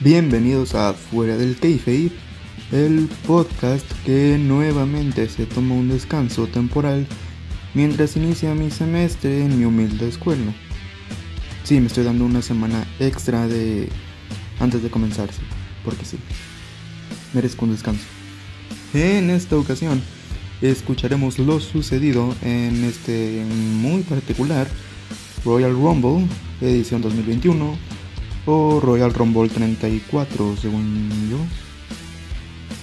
Bienvenidos a Fuera del Keife, el podcast que nuevamente se toma un descanso temporal mientras inicia mi semestre en mi humilde escuela. Sí, me estoy dando una semana extra de antes de comenzar, porque sí, merezco un descanso. En esta ocasión escucharemos lo sucedido en este muy particular Royal Rumble edición 2021 o Royal Rumble 34 según yo.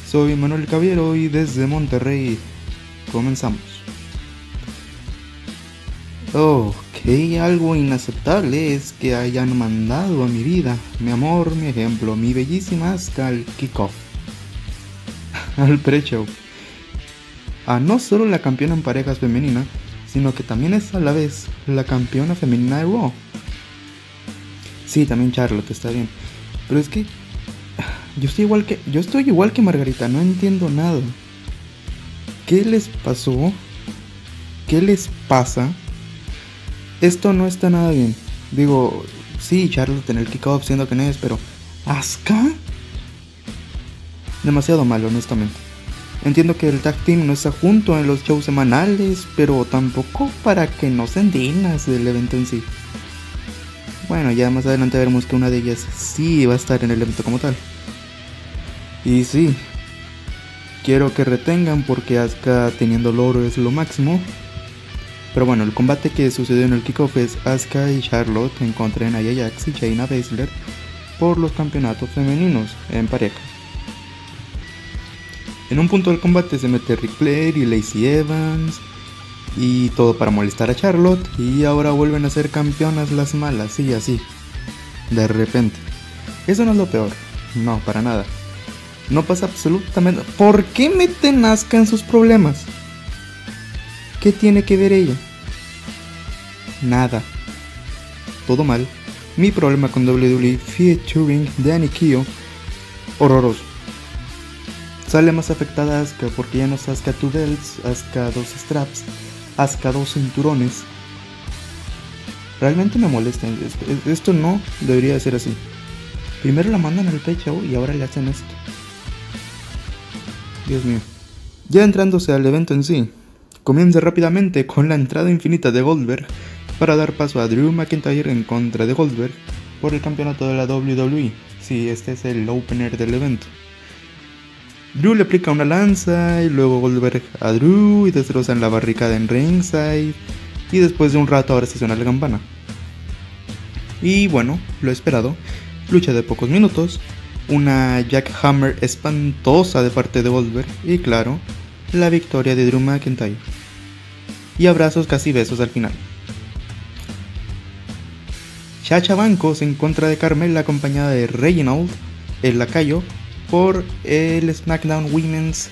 Soy Manuel Caviero y desde Monterrey comenzamos. Ok, algo inaceptable es que hayan mandado a mi vida, mi amor, mi ejemplo, mi bellísima hasta kickoff, al pre-show. A no solo la campeona en parejas femenina, sino que también es a la vez la campeona femenina de Raw. Sí, también Charlotte está bien. Pero es que yo estoy igual que yo estoy igual que Margarita, no entiendo nada. ¿Qué les pasó? ¿Qué les pasa? Esto no está nada bien. Digo, sí, Charlotte en el kickoff siendo que no es, pero ¿Asuka? Demasiado mal, honestamente. Entiendo que el tag team no está junto en los shows semanales, pero tampoco para que no sean dignas del evento en sí. Bueno, ya más adelante veremos que una de ellas sí va a estar en el evento como tal. Y sí, quiero que retengan porque Asuka teniendo oro es lo máximo. Pero bueno, el combate que sucedió en el kickoff es Asuka y Charlotte en contra de y Shayna Baszler por los campeonatos femeninos en pareja. En un punto del combate se mete Ric Flair y Lacey Evans y todo para molestar a Charlotte y ahora vuelven a ser campeonas las malas y así. De repente. Eso no es lo peor. No, para nada. No pasa absolutamente... ¿Por qué meten Asuka en sus problemas? ¿Qué tiene que ver ella? Nada. Todo mal. Mi problema con WWE featuring Danny Kio. Horroroso. Sale más afectada Asuka porque ya no es Asuka 2 belts, Asuka 2 straps, Asuka 2 cinturones. Realmente me molesta esto. No debería ser así. Primero la mandan al pecho y ahora le hacen esto. Dios mío. Ya entrándose al evento en sí, comienza rápidamente con la entrada infinita de Goldberg para dar paso a Drew McIntyre en contra de Goldberg por el campeonato de la WWE. Sí, este es el opener del evento. Drew le aplica una lanza y luego Goldberg a Drew y destrozan la barricada en ringside y después de un rato ahora se suena la campana. Y bueno, lo esperado, lucha de pocos minutos, una jackhammer espantosa de parte de Goldberg y claro, la victoria de Drew McIntyre. Y abrazos casi besos al final. Chacha Bancos en contra de Carmela acompañada de Reginald, el lacayo, por el SmackDown Women's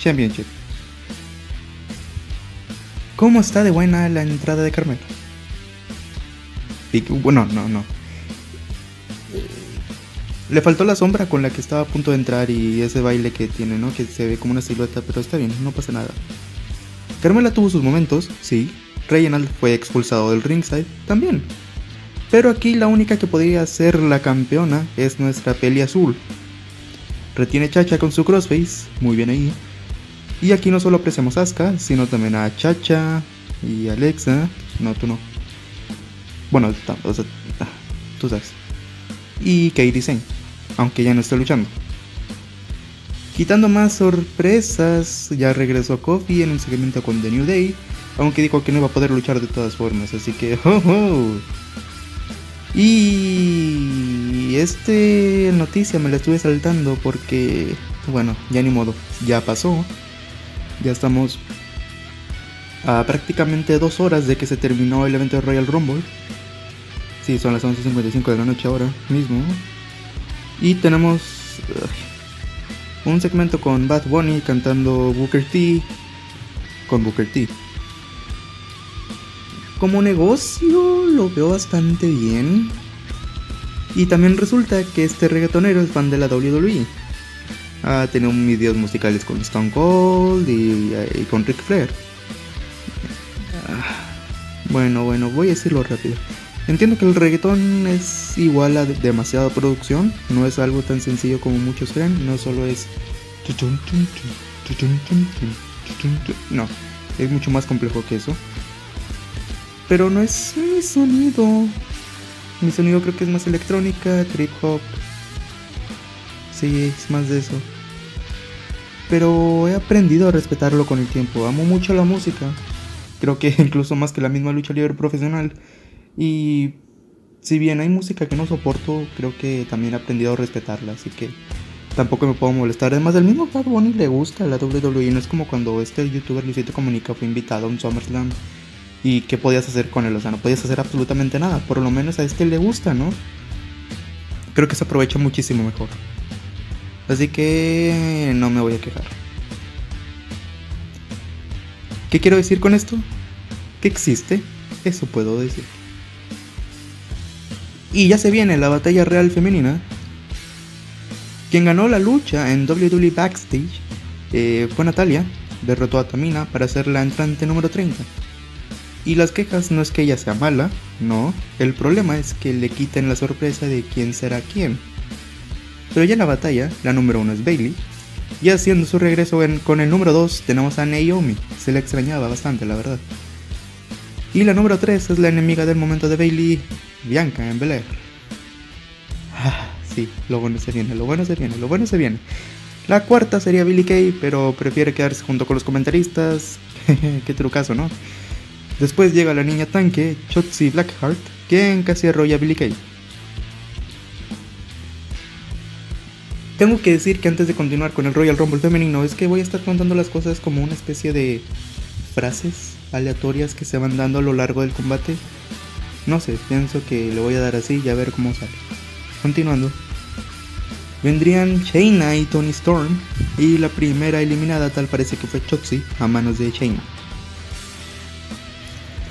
Championship. ¿Cómo está de buena la entrada de Carmela? Bueno, no, no. Le faltó la sombra con la que estaba a punto de entrar y ese baile que tiene, ¿no? Que se ve como una silueta, pero está bien, no pasa nada. Carmela tuvo sus momentos, sí. Reginald fue expulsado del ringside, también. Pero aquí la única que podría ser la campeona es nuestra peli azul. Retiene Chacha con su crossface, muy bien ahí. Y aquí no solo apreciamos a Asuka, sino también a Chacha y Alexa. No, tú no. Bueno, o sea, tú sabes. Y Kairi Sane, aunque ya no está luchando. Quitando más sorpresas, ya regresó Kofi en un segmento con The New Day, aunque dijo que no iba a poder luchar de todas formas, así que. Y este noticia me la estuve saltando porque, bueno, ya ni modo, ya pasó. Ya estamos a prácticamente dos horas de que se terminó el evento de Royal Rumble. Sí, son las 11.55 de la noche ahora mismo. Y tenemos un segmento con Bad Bunny cantando Booker T. Con Booker T. Como negocio lo veo bastante bien. Y también resulta que este reggaetonero es fan de la WWE. Ha tenido videos musicales con Stone Cold y, con Ric Flair. Ah, bueno, bueno, voy a decirlo rápido. Entiendo que el reggaetón es igual a demasiada producción, no es algo tan sencillo como muchos creen, no solo es... No, es mucho más complejo que eso. Pero no es mi sonido. Mi sonido creo que es más electrónica, trip hop. Sí, es más de eso. Pero he aprendido a respetarlo con el tiempo. Amo mucho la música. Creo que incluso más que la misma lucha libre profesional. Y si bien hay música que no soporto, creo que también he aprendido a respetarla, así que tampoco me puedo molestar. Además, al mismo Bad Bunny le gusta la WWE, no es como cuando este youtuber Luisito Comunica fue invitado a un SummerSlam. ¿Y qué podías hacer con él? O sea, no podías hacer absolutamente nada. Por lo menos a este le gusta, ¿no? Creo que se aprovecha muchísimo mejor. Así que no me voy a quejar. ¿Qué quiero decir con esto? Que existe, eso puedo decir. Y ya se viene la batalla real femenina. Quien ganó la lucha en WWE Backstage eh, fue Natalia, derrotó a Tamina para ser la entrante número 30. Y las quejas no es que ella sea mala, no, el problema es que le quiten la sorpresa de quién será quién. Pero ya en la batalla, la número 1 es Bailey, y haciendo su regreso con el número 2 tenemos a Naomi, se le extrañaba bastante la verdad. Y la número 3 es la enemiga del momento de Bailey, Bianca en Ah, sí, lo bueno se viene, lo bueno se viene, lo bueno se viene. La cuarta sería Billy Kay, pero prefiere quedarse junto con los comentaristas. Qué trucazo, ¿no? Después llega la niña tanque, Chotzi Blackheart, quien casi arrolla a Billy Kay. Tengo que decir que antes de continuar con el Royal Rumble femenino es que voy a estar contando las cosas como una especie de frases aleatorias que se van dando a lo largo del combate no sé, pienso que le voy a dar así y a ver cómo sale. Continuando. Vendrían Shayna y Tony Storm. Y la primera eliminada tal parece que fue Chotzi a manos de Shayna.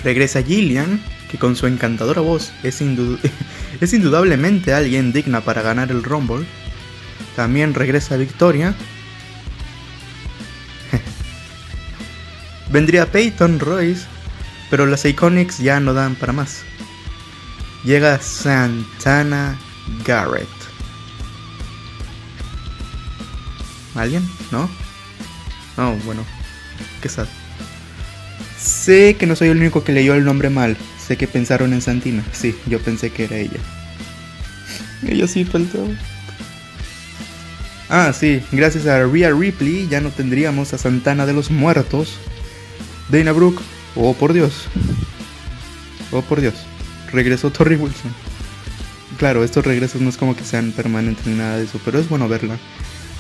Regresa Gillian, que con su encantadora voz es, indudablemente alguien digna para ganar el Rumble. También regresa Victoria. Vendría Peyton Royce, pero las Iconics ya no dan para más llega Santana Garrett. ¿Alguien? ¿No? No, bueno. Qué sad. Sé que no soy el único que leyó el nombre mal. Sé que pensaron en Santina. Sí, yo pensé que era ella. Ella sí faltó. Ah, sí, gracias a Rhea Ripley ya no tendríamos a Santana de los Muertos. Dana Brooke. Oh, por Dios. Oh, por Dios regresó Torrey Wilson. Claro, estos regresos no es como que sean permanentes ni nada de eso, pero es bueno verla.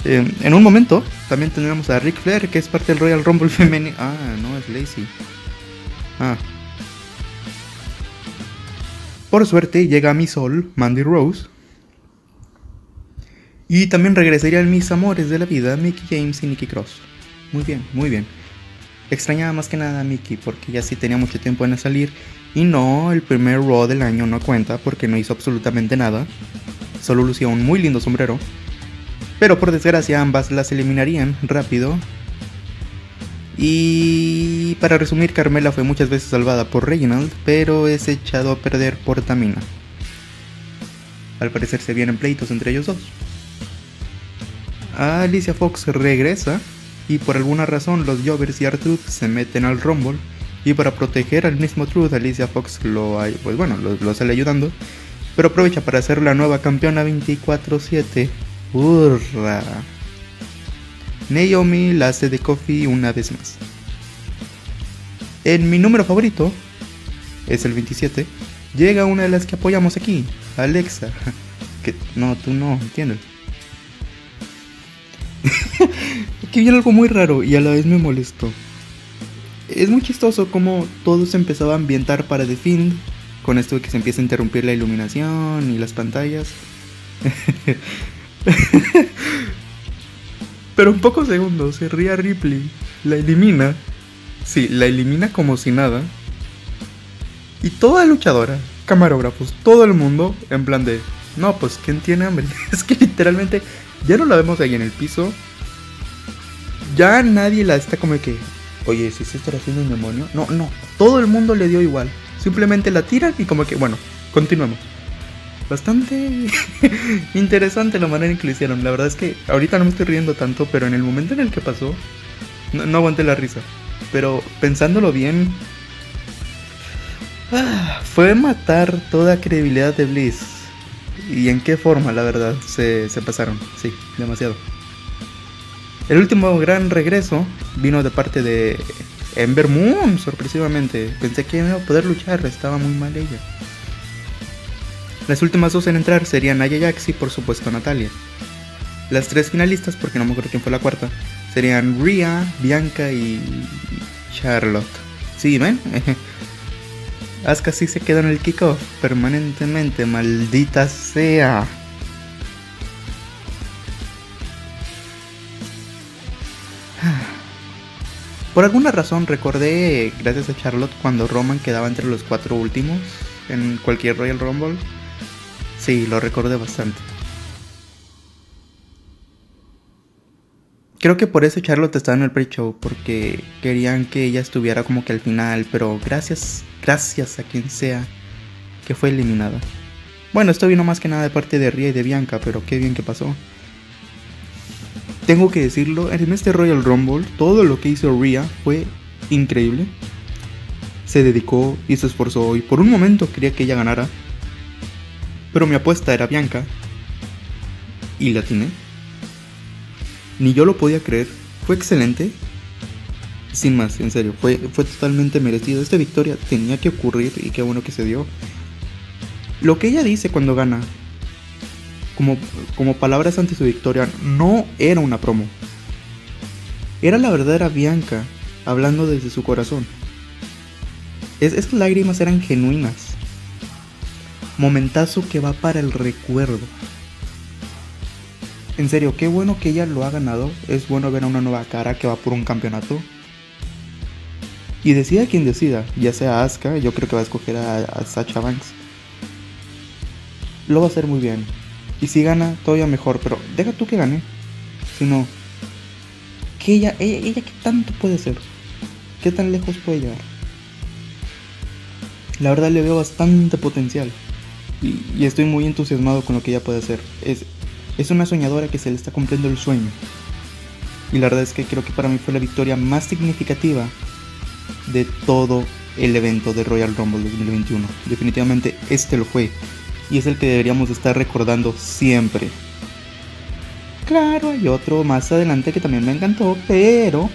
En un momento también tendremos a Rick Flair, que es parte del Royal Rumble femenino. Ah, no, es Lacey. Ah. Por suerte llega mi sol, Mandy Rose. Y también regresarían mis amores de la vida, Mickey James y Nicky Cross. Muy bien, muy bien. Extrañaba más que nada a Mickey porque ya sí tenía mucho tiempo en salir y no, el primer Raw del año no cuenta porque no hizo absolutamente nada. Solo lucía un muy lindo sombrero. Pero por desgracia ambas las eliminarían rápido. Y para resumir, Carmela fue muchas veces salvada por Reginald, pero es echado a perder por Tamina. Al parecer se vienen pleitos entre ellos dos. Alicia Fox regresa y por alguna razón los Jovers y Artruth se meten al Rumble y para proteger al mismo Truth, Alicia Fox lo, pues bueno, lo, sale ayudando. Pero aprovecha para ser la nueva campeona 24-7. ¡Hurra! Naomi la hace de Coffee una vez más. En mi número favorito, es el 27, llega una de las que apoyamos aquí, Alexa. Que no, tú no, entiendes. Aquí viene algo muy raro y a la vez me molestó es muy chistoso como todo se empezaba a ambientar para The Fiend, con esto de que se empieza a interrumpir la iluminación y las pantallas. Pero en pocos segundos se ría Ripley, la elimina, sí, la elimina como si nada. Y toda luchadora, camarógrafos, todo el mundo en plan de, no, pues ¿quién tiene hambre? es que literalmente ya no la vemos ahí en el piso. Ya nadie la está como que, oye, si se está haciendo un demonio. No, no, todo el mundo le dio igual. Simplemente la tiran y como que, bueno, continuamos. Bastante interesante la manera en que lo hicieron. La verdad es que ahorita no me estoy riendo tanto, pero en el momento en el que pasó, no, aguanté la risa. Pero pensándolo bien, ah, fue matar toda credibilidad de Bliss. ¿Y en qué forma, la verdad? Se, se pasaron, sí, demasiado. El último gran regreso vino de parte de Ember Moon, sorpresivamente. Pensé que iba a poder luchar, estaba muy mal ella. Las últimas dos en entrar serían Naya Jax y por supuesto Natalia. Las tres finalistas, porque no me acuerdo quién fue la cuarta, serían Rhea, Bianca y Charlotte. Sí, ven. Asuka sí se queda en el kickoff permanentemente, maldita sea. Por alguna razón recordé, gracias a Charlotte, cuando Roman quedaba entre los cuatro últimos en cualquier Royal Rumble. Sí, lo recordé bastante. Creo que por eso Charlotte estaba en el pre-show, porque querían que ella estuviera como que al final, pero gracias, gracias a quien sea que fue eliminada. Bueno, esto vino más que nada de parte de Ria y de Bianca, pero qué bien que pasó. Tengo que decirlo, en este Royal Rumble todo lo que hizo Rhea fue increíble. Se dedicó y se esforzó y por un momento quería que ella ganara. Pero mi apuesta era Bianca. Y la tiene. Ni yo lo podía creer. Fue excelente. Sin más, en serio, fue, fue totalmente merecido. Esta victoria tenía que ocurrir y qué bueno que se dio. Lo que ella dice cuando gana, como, como palabras ante su victoria, no era una promo. Era la verdadera Bianca hablando desde su corazón. Es, esas lágrimas eran genuinas. Momentazo que va para el recuerdo. En serio, qué bueno que ella lo ha ganado. Es bueno ver a una nueva cara que va por un campeonato. Y decida quien decida, ya sea Asuka, yo creo que va a escoger a, a Sacha Banks. Lo va a hacer muy bien. Y si gana, todavía mejor. Pero deja tú que gane. Sino que ella, ella, ella qué tanto puede ser. ¿Qué tan lejos puede llegar? La verdad le veo bastante potencial. Y, estoy muy entusiasmado con lo que ella puede hacer. Es, es una soñadora que se le está cumpliendo el sueño. Y la verdad es que creo que para mí fue la victoria más significativa de todo el evento de Royal Rumble 2021. Definitivamente este lo fue y es el que deberíamos estar recordando siempre. Claro, hay otro más adelante que también me encantó, pero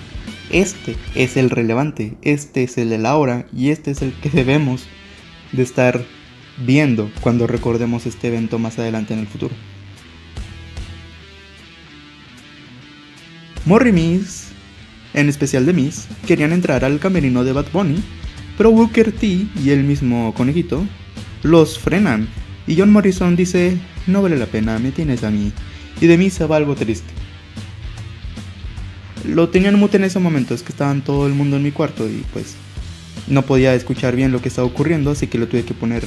este es el relevante, este es el de la hora y este es el que debemos de estar viendo cuando recordemos este evento más adelante en el futuro. Morri Miss, en especial de Miss, querían entrar al camerino de Bad Bunny, pero Booker T y el mismo conejito los frenan y John Morrison dice, no vale la pena, me tienes a mí. Y de mí se va algo triste. Lo tenían mute en ese momento, es que estaban todo el mundo en mi cuarto y pues no podía escuchar bien lo que estaba ocurriendo, así que lo tuve que poner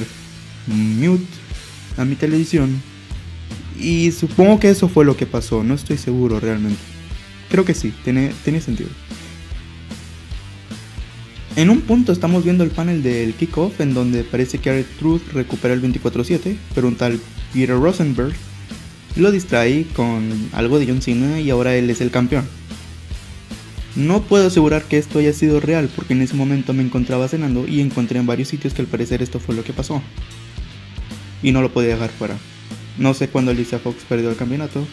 mute a mi televisión. Y supongo que eso fue lo que pasó, no estoy seguro realmente. Creo que sí, tiene, tiene sentido. En un punto estamos viendo el panel del kickoff en donde parece que Art Truth recupera el 24-7, pero un tal Peter Rosenberg lo distrae con algo de John Cena y ahora él es el campeón. No puedo asegurar que esto haya sido real porque en ese momento me encontraba cenando y encontré en varios sitios que al parecer esto fue lo que pasó. Y no lo podía dejar fuera. No sé cuándo Alicia Fox perdió el campeonato.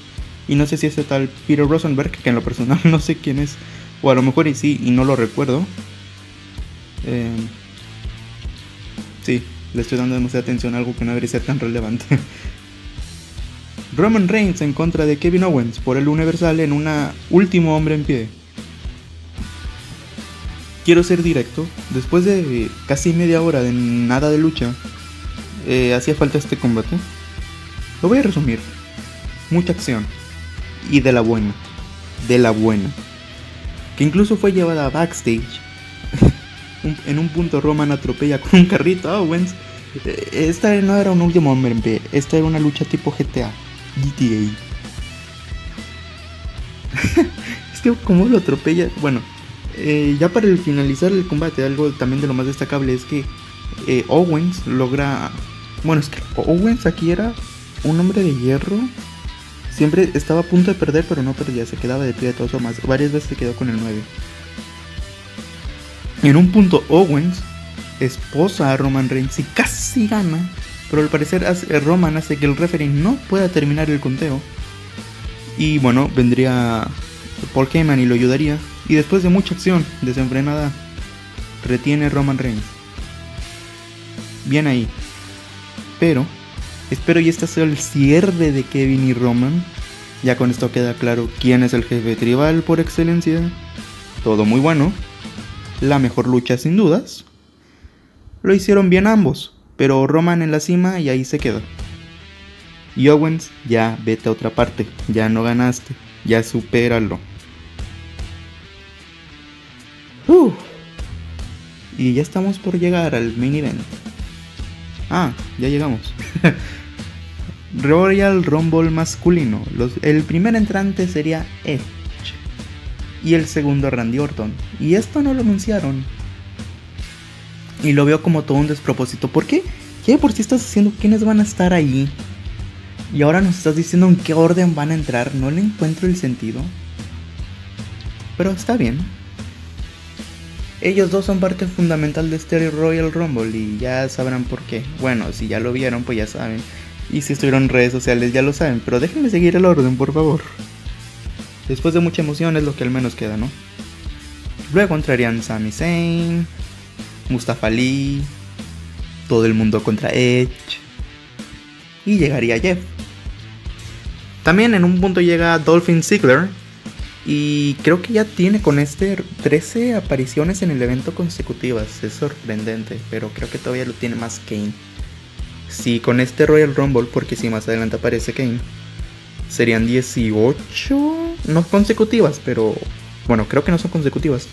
Y no sé si ese tal Peter Rosenberg, que en lo personal no sé quién es. O a lo mejor y sí, y no lo recuerdo. Eh, sí, le estoy dando demasiada atención a algo que no debería ser tan relevante. Roman Reigns en contra de Kevin Owens por el Universal en una último hombre en pie. Quiero ser directo, después de casi media hora de nada de lucha, eh, hacía falta este combate. Lo voy a resumir. Mucha acción. Y de la buena. De la buena. Que incluso fue llevada a backstage en un punto Roman atropella con un carrito a Owens. Eh, esta no era un último hombre esta era una lucha tipo GTA, GTA. es que como lo atropella, bueno, eh, ya para finalizar el combate, algo también de lo más destacable es que Owens logra Bueno, es que Owens aquí era un hombre de hierro. Siempre estaba a punto de perder, pero no perdía. Se quedaba de pie de todas formas. Varias veces se quedó con el 9. En un punto, Owens esposa a Roman Reigns y casi gana. Pero al parecer Roman hace que el referee no pueda terminar el conteo. Y bueno, vendría Paul Heyman y lo ayudaría. Y después de mucha acción desenfrenada, retiene Roman Reigns. Bien ahí. Pero, espero y este sea el cierre de Kevin y Roman. Ya con esto queda claro quién es el jefe tribal por excelencia. Todo muy bueno. La mejor lucha sin dudas. Lo hicieron bien ambos, pero Roman en la cima y ahí se quedó. Y Owens, ya vete a otra parte, ya no ganaste, ya supéralo. Y ya estamos por llegar al main event. Ah, ya llegamos. Royal Rumble masculino. el primer entrante sería Edge. Y el segundo Randy Orton. Y esto no lo anunciaron. Y lo veo como todo un despropósito. ¿Por qué? ¿Qué por si estás diciendo quiénes van a estar ahí? Y ahora nos estás diciendo en qué orden van a entrar. No le encuentro el sentido. Pero está bien. Ellos dos son parte fundamental de este Royal Rumble y ya sabrán por qué. Bueno, si ya lo vieron, pues ya saben. Y si estuvieron en redes sociales, ya lo saben. Pero déjenme seguir el orden, por favor. Después de mucha emoción es lo que al menos queda, ¿no? Luego entrarían Sami Zayn, Mustafa Ali, todo el mundo contra Edge. Y llegaría Jeff. También en un punto llega Dolphin Ziggler, y creo que ya tiene con este 13 apariciones en el evento consecutivas. Es sorprendente, pero creo que todavía lo tiene más Kane. Si con este Royal Rumble, porque si más adelante aparece Kane, serían 18, no consecutivas, pero bueno, creo que no son consecutivas.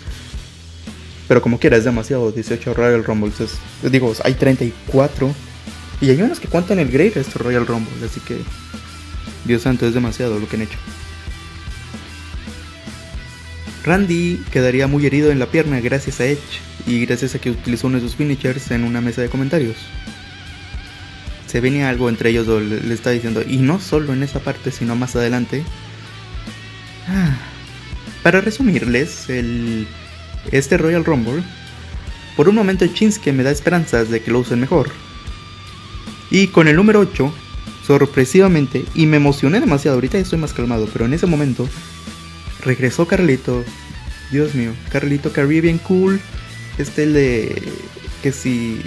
Pero como quiera, es demasiado. 18 Royal Rumbles. digo, hay 34. Y hay unos que cuentan el Greatest Royal Rumble. Así que, Dios santo, es demasiado lo que han hecho. Randy quedaría muy herido en la pierna gracias a Edge y gracias a que utilizó uno de sus finishers en una mesa de comentarios. Se venía algo entre ellos dos, le, está diciendo, y no solo en esa parte, sino más adelante. Ah, para resumirles, el, este Royal Rumble, por un momento Chinsky me da esperanzas de que lo usen mejor. Y con el número 8, sorpresivamente, y me emocioné demasiado, ahorita estoy más calmado, pero en ese momento regresó Carlito. Dios mío, Carlito Caribbean Cool. Este el de que si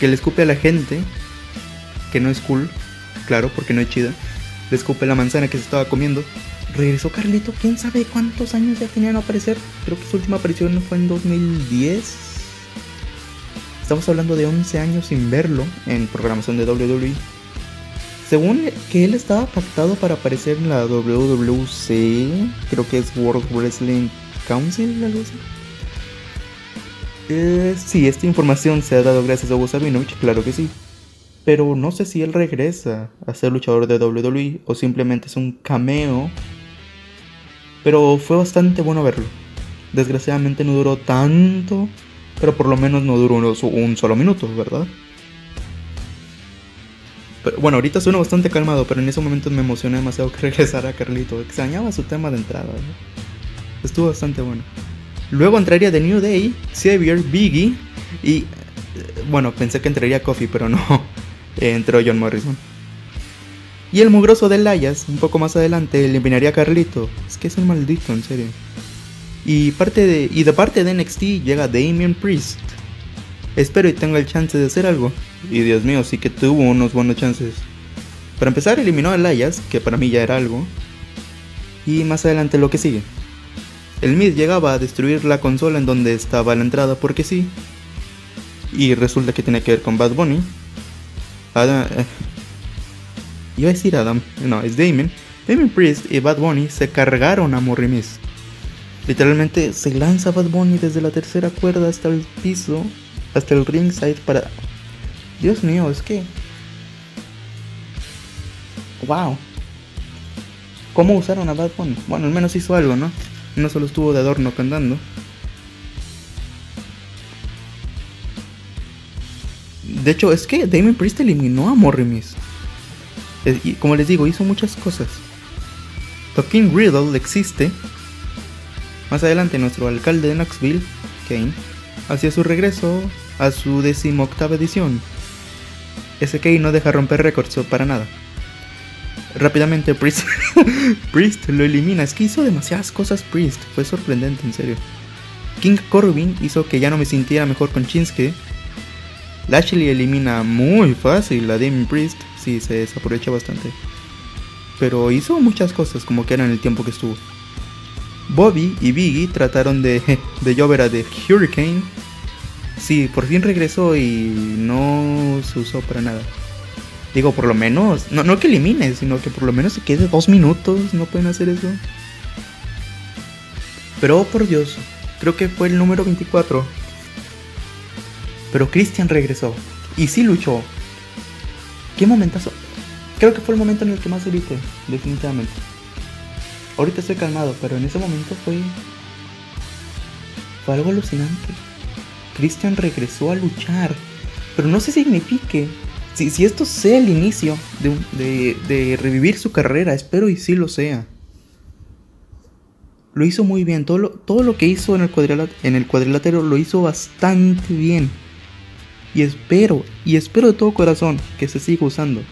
que le escupe a la gente, que no es cool, claro, porque no es chida. Le escupe la manzana que se estaba comiendo. Regresó Carlito, quién sabe cuántos años ya tenía no aparecer. Creo que su última aparición fue en 2010. Estamos hablando de 11 años sin verlo en programación de WWE. Según que él estaba pactado para aparecer en la WWC, creo que es World Wrestling Council, algo así. Eh, sí, esta información se ha dado gracias a Hugo claro que sí. Pero no sé si él regresa a ser luchador de WWE o simplemente es un cameo. Pero fue bastante bueno verlo. Desgraciadamente no duró tanto, pero por lo menos no duró un solo minuto, ¿verdad? Bueno, ahorita suena bastante calmado, pero en ese momento me emocioné demasiado que regresara Carlito. Extrañaba su tema de entrada. Estuvo bastante bueno. Luego entraría The New Day, Xavier, Biggie y... Eh, bueno, pensé que entraría Coffee, pero no. entró John Morrison. Y el mugroso de Layas, un poco más adelante, eliminaría a Carlito. Es que es un maldito, en serio. Y, parte de, y de parte de NXT llega Damien Priest. Espero y tenga el chance de hacer algo. Y Dios mío, sí que tuvo unos buenos chances. Para empezar, eliminó a Elias, que para mí ya era algo. Y más adelante lo que sigue. El Mid llegaba a destruir la consola en donde estaba la entrada porque sí. Y resulta que tiene que ver con Bad Bunny. Adam, eh, iba a decir Adam, no, es Damien. Damien Priest y Bad Bunny se cargaron a Morri Literalmente se lanza Bad Bunny desde la tercera cuerda hasta el piso, hasta el ringside para Dios mío, es que... ¡Wow! ¿Cómo usaron a Bad Bunny? Bueno, al menos hizo algo, ¿no? No solo estuvo de adorno cantando. De hecho, es que Damien Priest eliminó a Morrimis. Y como les digo, hizo muchas cosas. Tokin Riddle existe. Más adelante, nuestro alcalde de Knoxville, Kane, hacía su regreso a su decimoctava edición. Kane no deja romper récords para nada. Rápidamente, Priest, Priest lo elimina. Es que hizo demasiadas cosas Priest. Fue sorprendente, en serio. King Corbin hizo que ya no me sintiera mejor con Shinsuke. Lashley elimina muy fácil a Damien Priest. Sí, se desaprovecha bastante. Pero hizo muchas cosas como que era en el tiempo que estuvo. Bobby y Biggie trataron de, de llover a The Hurricane. Sí, por fin regresó y no se usó para nada. Digo, por lo menos, no, no que elimine, sino que por lo menos se quede dos minutos. No pueden hacer eso. Pero oh, por Dios, creo que fue el número 24. Pero Christian regresó. Y sí luchó. ¿Qué momentazo? Creo que fue el momento en el que más grité, definitivamente. Ahorita estoy calmado, pero en ese momento fue. Fue algo alucinante. Christian regresó a luchar. Pero no se signifique. Si, si esto sea el inicio de, de, revivir su carrera, espero y sí lo sea. Lo hizo muy bien. Todo lo, todo lo que hizo en el, en el cuadrilátero lo hizo bastante bien. Y espero, y espero de todo corazón que se siga usando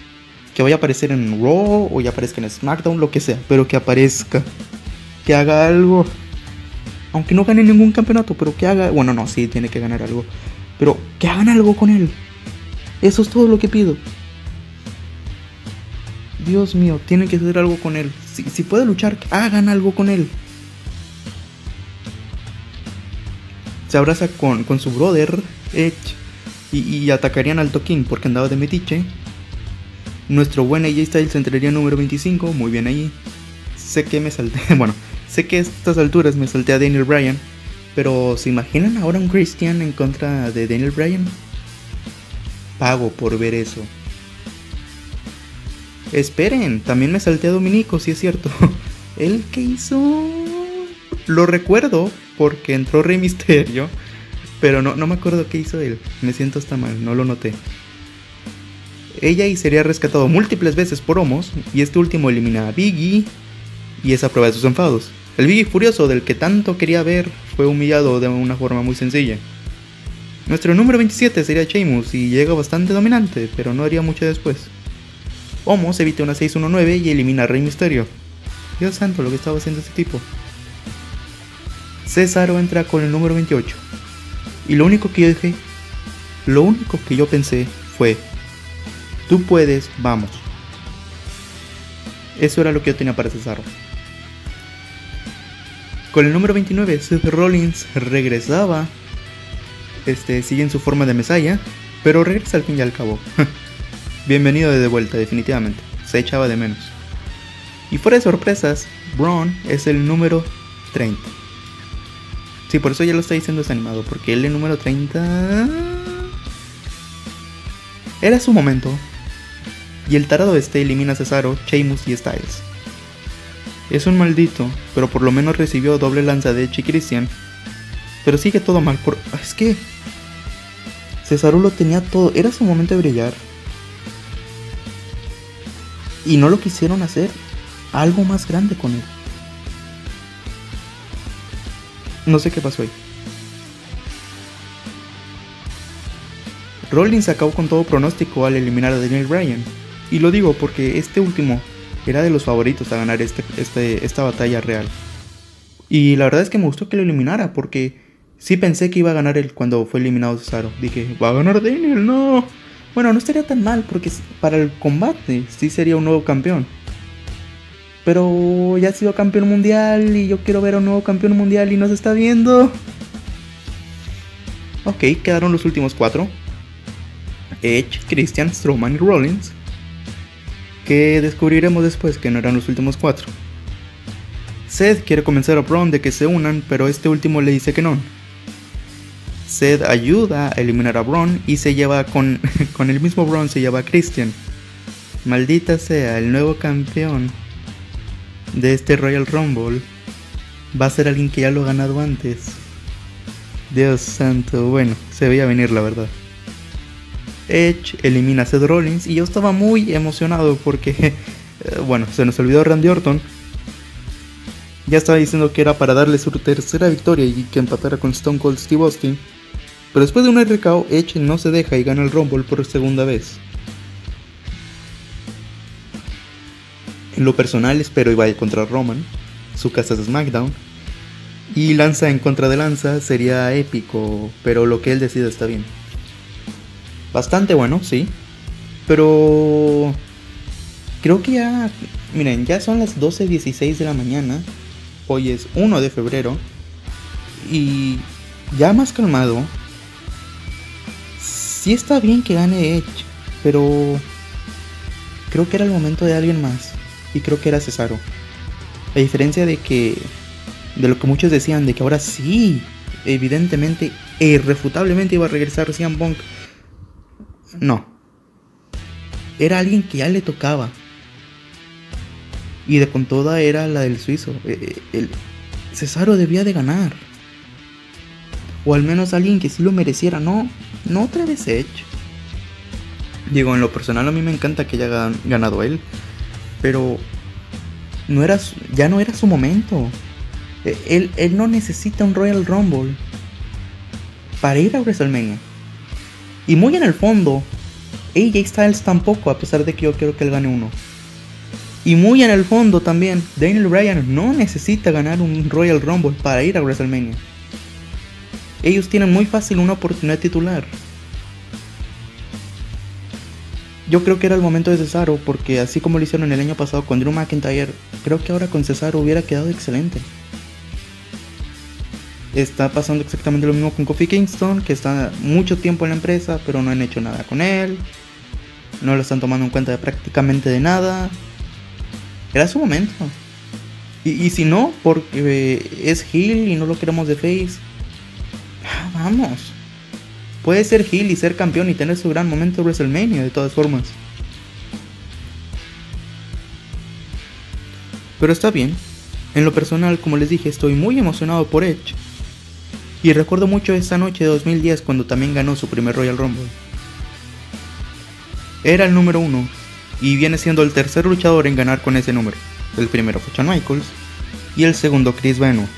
que vaya a aparecer en Raw o ya aparezca en SmackDown, lo que sea, pero que aparezca, que haga algo. Aunque no gane ningún campeonato, pero que haga, bueno, no, sí, tiene que ganar algo, pero que hagan algo con él. Eso es todo lo que pido. Dios mío, tienen que hacer algo con él. Si, puede luchar, hagan algo con él. Se abraza con, con su brother, Edge, y, y atacarían al Tokin porque andaba de metiche. Nuestro buen AJ Styles entraría número 25, muy bien ahí. Sé que me salté, bueno, sé que a estas alturas me salté a Daniel Bryan, pero ¿se imaginan ahora un Christian en contra de Daniel Bryan? Pago por ver eso. Esperen, también me salté a Dominico, si es cierto. ¿El que hizo? Lo recuerdo porque entró Rey Misterio, pero no, no me acuerdo qué hizo él. Me siento hasta mal, no lo noté. Ella y sería rescatado múltiples veces por Homos, y este último elimina a Biggie y es a prueba de sus enfados. El Biggie furioso del que tanto quería ver fue humillado de una forma muy sencilla. Nuestro número 27 sería Sheamus y llega bastante dominante, pero no haría mucho después. Homos evita una 6-1-9 y elimina a Rey Misterio. Dios santo, lo que estaba haciendo este tipo. Césaro entra con el número 28. Y lo único que yo dije, lo único que yo pensé fue, Tú puedes, vamos. Eso era lo que yo tenía para Cesaro. Con el número 29, Seth Rollins regresaba. Este, sigue en su forma de Mesaya, pero regresa al fin y al cabo. Bienvenido de vuelta, definitivamente. Se echaba de menos. Y fuera de sorpresas, Braun es el número 30. Sí, por eso ya lo está diciendo desanimado, porque él el número 30... Era su momento, y el tarado este elimina a Cesaro, Sheamus y Styles. Es un maldito, pero por lo menos recibió doble lanza de Edge y Christian. Pero sigue todo mal por... Ah, es que... Cesaro lo tenía todo, era su momento de brillar. Y no lo quisieron hacer algo más grande con él. No sé qué pasó ahí. Rollins acabó con todo pronóstico al eliminar a Daniel Bryan. Y lo digo porque este último era de los favoritos a ganar este, este, esta batalla real. Y la verdad es que me gustó que lo eliminara porque sí pensé que iba a ganar él cuando fue eliminado Cesaro. Dije, va a ganar Daniel, no. Bueno, no estaría tan mal porque para el combate sí sería un nuevo campeón. Pero ya ha sido campeón mundial y yo quiero ver a un nuevo campeón mundial y no se está viendo. Ok, quedaron los últimos cuatro. Edge, Christian, Strowman y Rollins que descubriremos después que no eran los últimos cuatro. Seth quiere convencer a Braun de que se unan, pero este último le dice que no. Seth ayuda a eliminar a Braun y se lleva con, con el mismo Braun se lleva a Christian. Maldita sea, el nuevo campeón de este Royal Rumble va a ser alguien que ya lo ha ganado antes. Dios santo, bueno, se veía venir la verdad. Edge elimina a Seth Rollins y yo estaba muy emocionado porque, eh, bueno, se nos olvidó Randy Orton. Ya estaba diciendo que era para darle su tercera victoria y que empatara con Stone Cold Steve Austin. Pero después de un RKO, Edge no se deja y gana el Rumble por segunda vez. En lo personal espero y vaya contra Roman, su casa es SmackDown. Y lanza en contra de lanza sería épico, pero lo que él decida está bien. Bastante bueno, sí. Pero creo que ya, miren, ya son las 12.16 de la mañana. Hoy es 1 de febrero. Y ya más calmado. Sí está bien que gane Edge, pero creo que era el momento de alguien más. Y creo que era Cesaro. A diferencia de que, de lo que muchos decían, de que ahora sí, evidentemente e irrefutablemente iba a regresar CM Punk no. Era alguien que ya le tocaba. Y de con toda era la del suizo. Eh, eh, el Cesaro debía de ganar. O al menos alguien que sí lo mereciera. No, no otra vez Edge. Digo, en lo personal a mí me encanta que haya ganado él. Pero no era, ya no era su momento. E, él, él no necesita un Royal Rumble para ir a WrestleMania. Y muy en el fondo, AJ Styles tampoco, a pesar de que yo quiero que él gane uno. Y muy en el fondo también, Daniel Bryan no necesita ganar un Royal Rumble para ir a WrestleMania. Ellos tienen muy fácil una oportunidad titular. Yo creo que era el momento de Cesaro, porque así como lo hicieron el año pasado con Drew McIntyre, creo que ahora con Cesaro hubiera quedado excelente. Está pasando exactamente lo mismo con Kofi Kingston, que está mucho tiempo en la empresa, pero no han hecho nada con él. No lo están tomando en cuenta de prácticamente de nada. Era su momento. Y, si no, porque es Hill y no lo queremos de face. Ah, vamos. Puede ser Hill y ser campeón y tener su gran momento de WrestleMania, de todas formas. Pero está bien. En lo personal, como les dije, estoy muy emocionado por Edge. Y recuerdo mucho esa noche de 2010 cuando también ganó su primer Royal Rumble. Era el número uno y viene siendo el tercer luchador en ganar con ese número. El primero fue Shawn Michaels y el segundo Chris Benoit.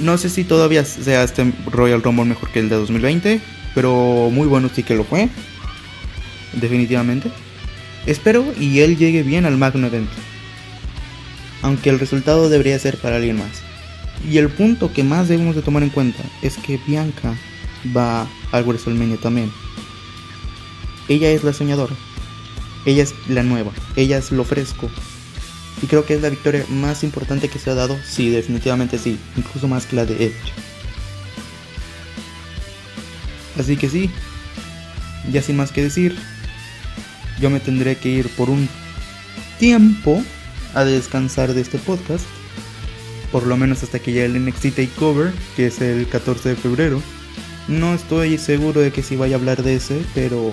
No sé si todavía sea este Royal Rumble mejor que el de 2020, pero muy bueno sí que lo fue. Definitivamente. Espero y él llegue bien al Magno Event. Aunque el resultado debería ser para alguien más. Y el punto que más debemos de tomar en cuenta es que Bianca va al WrestleMania también. Ella es la soñadora. Ella es la nueva. Ella es lo fresco. Y creo que es la victoria más importante que se ha dado. Sí, definitivamente sí. Incluso más que la de Edge. Así que sí. Ya sin más que decir. Yo me tendré que ir por un tiempo a descansar de este podcast por lo menos hasta que llegue el NXT Takeover, que es el 14 de febrero. No estoy seguro de que si vaya a hablar de ese, pero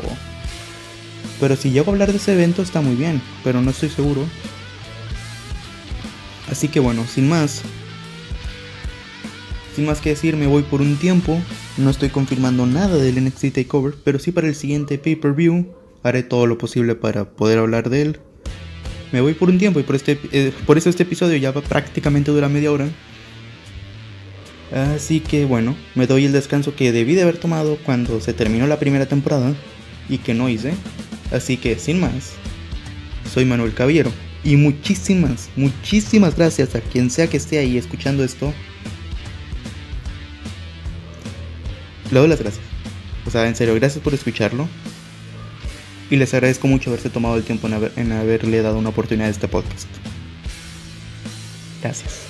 pero si llego a hablar de ese evento está muy bien, pero no estoy seguro. Así que bueno, sin más, sin más que decir, me voy por un tiempo. No estoy confirmando nada del NXT Takeover, pero sí para el siguiente pay-per-view haré todo lo posible para poder hablar de él me voy por un tiempo y por, este, eh, por eso este episodio ya va prácticamente dura media hora. Así que bueno, me doy el descanso que debí de haber tomado cuando se terminó la primera temporada y que no hice. Así que sin más, soy Manuel Caballero y muchísimas, muchísimas gracias a quien sea que esté ahí escuchando esto. Le doy las gracias. O sea, en serio, gracias por escucharlo y les agradezco mucho haberse tomado el tiempo en, haberle dado una oportunidad a este podcast. Gracias.